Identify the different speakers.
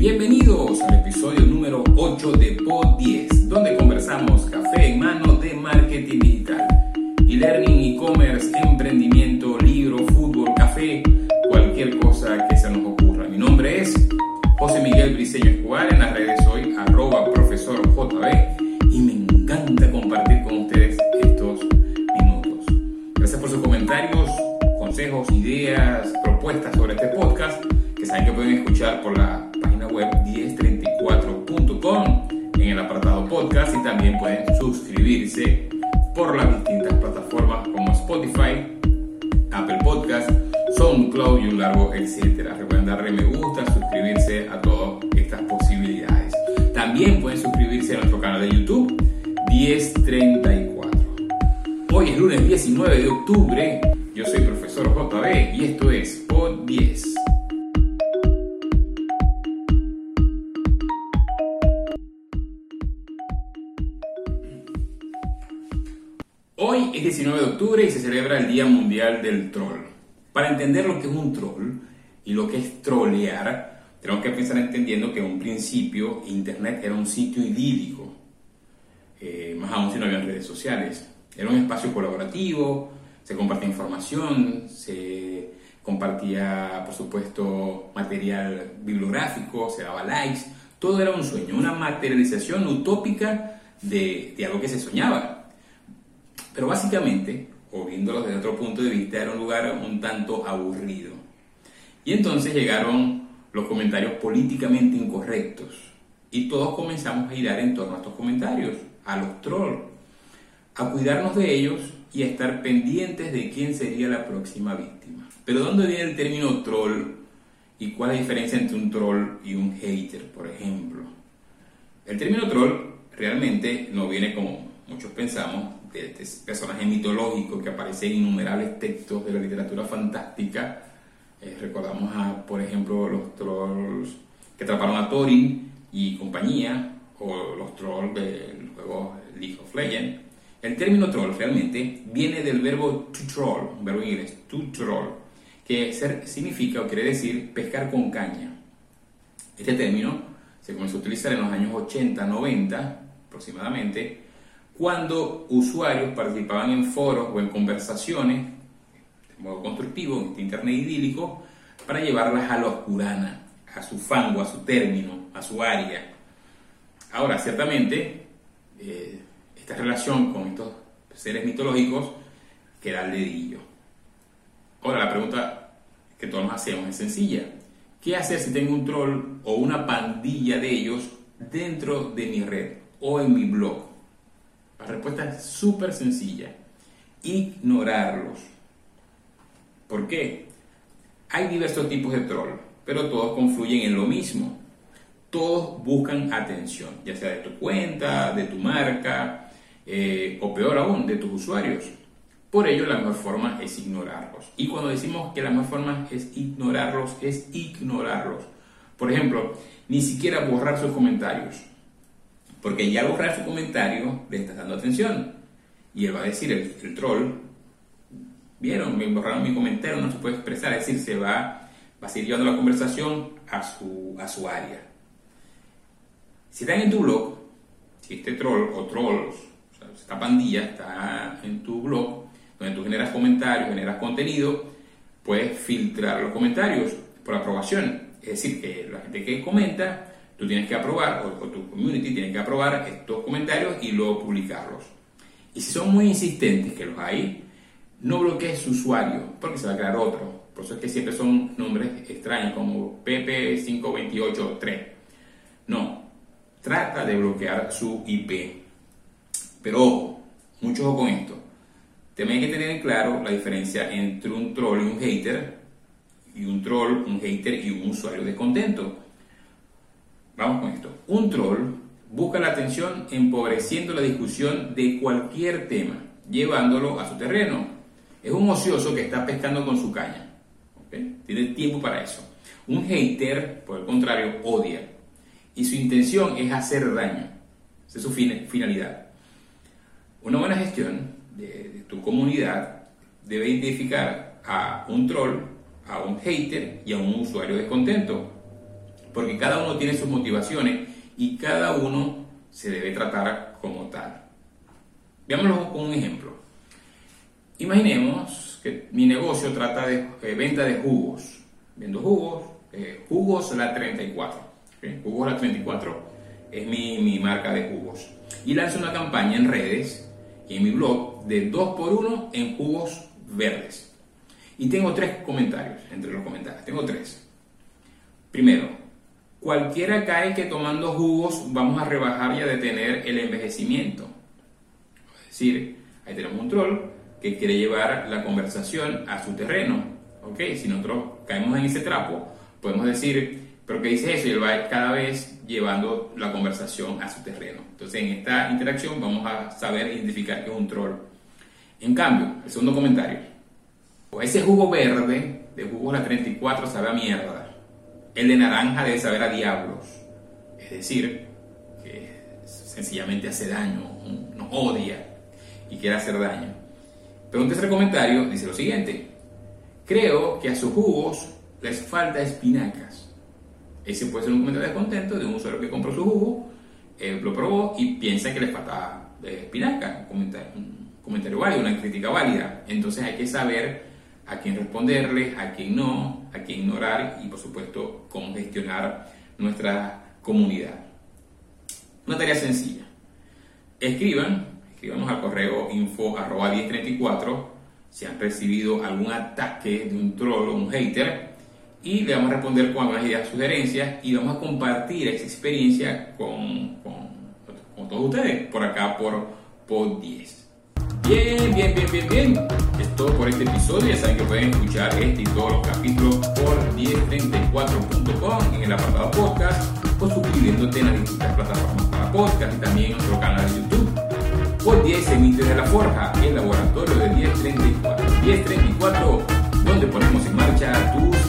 Speaker 1: Bienvenidos al episodio número 8 de Pod 10, donde conversamos café en mano de marketing digital, e-learning, e-commerce, emprendimiento, libro, fútbol, café, cualquier cosa que se nos ocurra. Mi nombre es José Miguel Briceño Escobar, en las redes soy arroba profesor JB y me encanta compartir con ustedes estos minutos. Gracias por sus comentarios, consejos, ideas, propuestas sobre este podcast, que saben que pueden escuchar por la suscribirse por las distintas plataformas como Spotify, Apple Podcast, SoundCloud y un largo etcétera. Recuerden darle me gusta, suscribirse a todas estas posibilidades. También pueden suscribirse a nuestro canal de YouTube 1034. Hoy es lunes 19 de octubre. Yo soy profesor JB y esto es es 19 de octubre y se celebra el Día Mundial del Troll. Para entender lo que es un troll y lo que es trolear, tenemos que empezar entendiendo que en un principio Internet era un sitio idílico, eh, más aún si no había redes sociales. Era un espacio colaborativo, se compartía información, se compartía, por supuesto, material bibliográfico, se daba likes, todo era un sueño, una materialización utópica de, de algo que se soñaba. Pero básicamente, o viéndolo desde otro punto de vista, era un lugar un tanto aburrido. Y entonces llegaron los comentarios políticamente incorrectos. Y todos comenzamos a girar en torno a estos comentarios, a los trolls, a cuidarnos de ellos y a estar pendientes de quién sería la próxima víctima. Pero ¿dónde viene el término troll y cuál es la diferencia entre un troll y un hater, por ejemplo? El término troll realmente no viene como muchos pensamos este personaje mitológico que aparece en innumerables textos de la literatura fantástica. Eh, recordamos, a, por ejemplo, los trolls que atraparon a Thorin y compañía, o los trolls del juego League of Legends. El término troll realmente viene del verbo to troll, un verbo en inglés, to troll, que ser, significa o quiere decir pescar con caña. Este término se comenzó a utilizar en los años 80, 90 aproximadamente, cuando usuarios participaban en foros o en conversaciones de modo constructivo, en este internet idílico, para llevarlas a la oscurana, a su fango, a su término, a su área. Ahora, ciertamente, eh, esta relación con estos seres mitológicos queda al dedillo. Ahora, la pregunta que todos nos hacemos es sencilla. ¿Qué hacer si tengo un troll o una pandilla de ellos dentro de mi red o en mi blog? Respuesta es súper sencilla. Ignorarlos. ¿Por qué? Hay diversos tipos de troll, pero todos confluyen en lo mismo. Todos buscan atención, ya sea de tu cuenta, de tu marca, eh, o peor aún, de tus usuarios. Por ello, la mejor forma es ignorarlos. Y cuando decimos que la mejor forma es ignorarlos, es ignorarlos. Por ejemplo, ni siquiera borrar sus comentarios. Porque ya al borrar su comentario le estás dando atención. Y él va a decir, el, troll, vieron, me borraron mi comentario, no se puede expresar. Es decir, se va, va a seguir llevando la conversación a su, a su área. Si están en tu blog, si este troll o trolls, o sea, esta pandilla está en tu blog, donde tú generas comentarios, generas contenido, puedes filtrar los comentarios por aprobación. Es decir, que la gente que comenta Tú tienes que aprobar, o, tu community tiene que aprobar estos comentarios y luego publicarlos. Y si son muy insistentes, que los hay, no bloquees su usuario, porque se va a crear otro. Por eso es que siempre son nombres extraños, como PP5283. No, trata de bloquear su IP. Pero ojo, mucho ojo con esto. También hay que tener en claro la diferencia entre un troll y un hater, y un troll, un hater y un usuario descontento. Un troll busca la atención empobreciendo la discusión de cualquier tema, llevándolo a su terreno. Es un ocioso que está pescando con su caña. Tiene tiempo para eso. Un hater, por el contrario, odia. Y su intención es hacer daño. Esa es su finalidad. Una buena gestión de, de tu comunidad debe identificar a un troll, a un hater y a un usuario descontento porque cada uno tiene sus motivaciones y cada uno se debe tratar como tal. Veámoslo con un ejemplo. Imaginemos que mi negocio trata de eh, venta de jugos. Vendo jugos, eh, jugos la 34. Jugos la 34 es mi, mi, marca de jugos. Y lanzo una campaña en redes y en mi blog de 2x1 en jugos verdes. Y tengo tres comentarios, entre los comentarios. Tengo tres. Primero, cualquiera cae que tomando jugos vamos a rebajar y a detener el envejecimiento. Es decir, ahí tenemos un troll que quiere llevar la conversación a su terreno. ¿Ok? Si nosotros caemos en ese trapo, podemos decir, pero ¿qué dice eso? Y él va cada vez llevando la conversación a su terreno. Entonces, en esta interacción vamos a saber identificar que es un troll. En cambio, el segundo comentario. Ese jugo verde de jugo la 34 sabe a mierda. El de naranja debe saber a diablos. Es decir, que sencillamente hace daño, nos odia y quiere hacer daño. Pero un tercer comentario dice lo siguiente. Creo que a sus jugos les falta espinacas. Ese puede ser un comentario de descontento de un usuario que compró su jugo, eh, lo probó y piensa que le falta espinaca. Un comentario, un comentario válido, una crítica válida. Entonces hay que saber a quién responderle, a quién no, a quién ignorar y por supuesto cómo gestionar nuestra comunidad. Una tarea sencilla. Escriban, escribanos al correo info 1034 si han recibido algún ataque de un troll o un hater y le vamos a responder con algunas ideas, sugerencias y vamos a compartir esa experiencia con, con, con todos ustedes por acá por Pod 10. Bien, bien, bien, bien, bien todo por este episodio. Ya saben que pueden escuchar este y todos los capítulos por 1034.com en el apartado podcast o suscribiéndote en las distintas plataformas para podcast y también en nuestro canal de YouTube. Por 10 semillas de la Forja, el laboratorio de 1034. 1034, donde ponemos en marcha tus